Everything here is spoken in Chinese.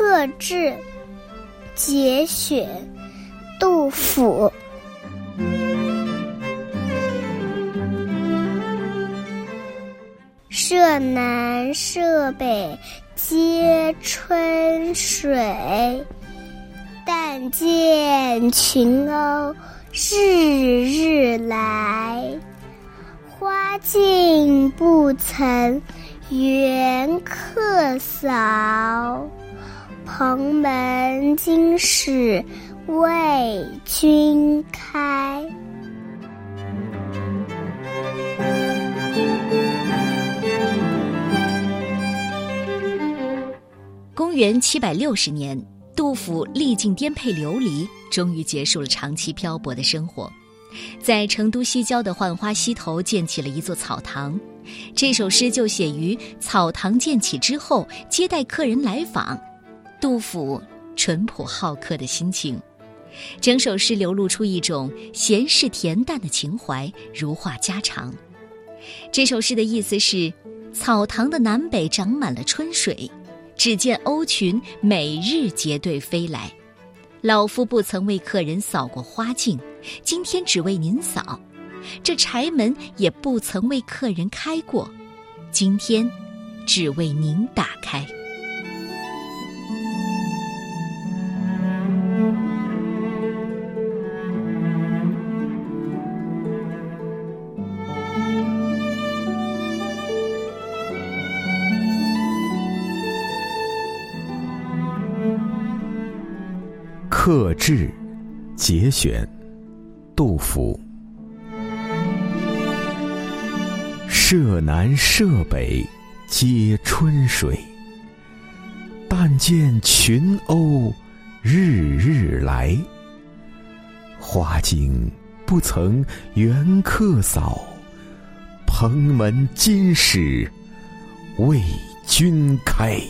克制节选，杜甫。舍南舍北皆春水，但见群鸥日日来。花径不曾缘客扫，蓬门今始为君开。公元七百六十年，杜甫历尽颠沛流离，终于结束了长期漂泊的生活。在成都西郊的浣花溪头建起了一座草堂，这首诗就写于草堂建起之后，接待客人来访。杜甫淳朴好客的心情，整首诗流露出一种闲适恬淡的情怀，如话家常。这首诗的意思是：草堂的南北长满了春水，只见鸥群每日结队飞来。老夫不曾为客人扫过花径，今天只为您扫；这柴门也不曾为客人开过，今天只为您打开。克制节选，杜甫。舍南舍北皆春水，但见群鸥日日来。花径不曾缘客扫，蓬门今始为君开。